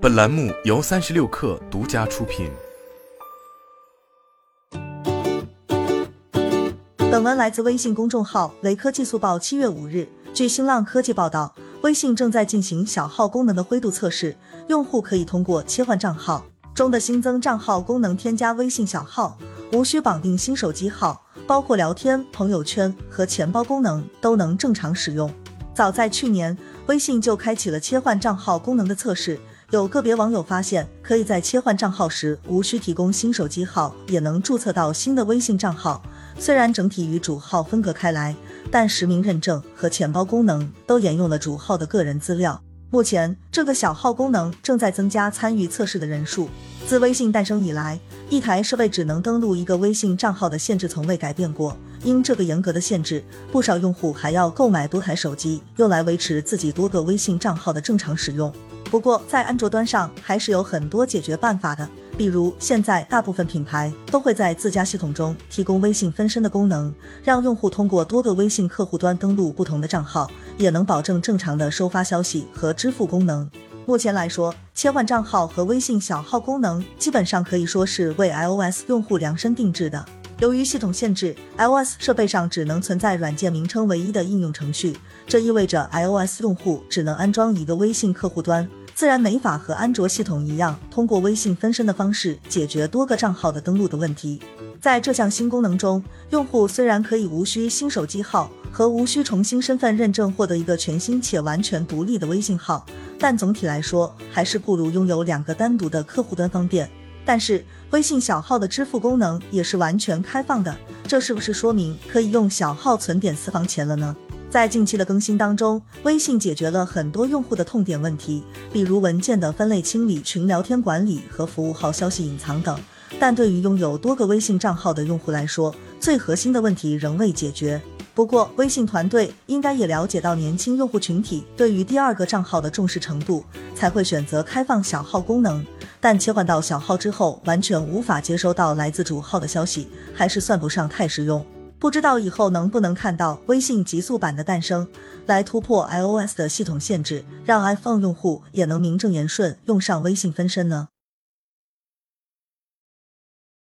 本栏目由三十六氪独家出品。本文来自微信公众号“雷科技速报”。七月五日，据新浪科技报道，微信正在进行小号功能的灰度测试，用户可以通过切换账号中的新增账号功能添加微信小号，无需绑定新手机号，包括聊天、朋友圈和钱包功能都能正常使用。早在去年，微信就开启了切换账号功能的测试。有个别网友发现，可以在切换账号时无需提供新手机号，也能注册到新的微信账号。虽然整体与主号分隔开来，但实名认证和钱包功能都沿用了主号的个人资料。目前，这个小号功能正在增加参与测试的人数。自微信诞生以来，一台设备只能登录一个微信账号的限制从未改变过。因这个严格的限制，不少用户还要购买多台手机，用来维持自己多个微信账号的正常使用。不过，在安卓端上还是有很多解决办法的，比如现在大部分品牌都会在自家系统中提供微信分身的功能，让用户通过多个微信客户端登录不同的账号，也能保证正常的收发消息和支付功能。目前来说，切换账号和微信小号功能基本上可以说是为 iOS 用户量身定制的。由于系统限制，iOS 设备上只能存在软件名称唯一的应用程序，这意味着 iOS 用户只能安装一个微信客户端，自然没法和安卓系统一样通过微信分身的方式解决多个账号的登录的问题。在这项新功能中，用户虽然可以无需新手机号和无需重新身份认证获得一个全新且完全独立的微信号。但总体来说，还是不如拥有两个单独的客户端方便。但是，微信小号的支付功能也是完全开放的，这是不是说明可以用小号存点私房钱了呢？在近期的更新当中，微信解决了很多用户的痛点问题，比如文件的分类清理、群聊天管理和服务号消息隐藏等。但对于拥有多个微信账号的用户来说，最核心的问题仍未解决。不过，微信团队应该也了解到年轻用户群体对于第二个账号的重视程度，才会选择开放小号功能。但切换到小号之后，完全无法接收到来自主号的消息，还是算不上太实用。不知道以后能不能看到微信极速版的诞生，来突破 iOS 的系统限制，让 iPhone 用户也能名正言顺用上微信分身呢？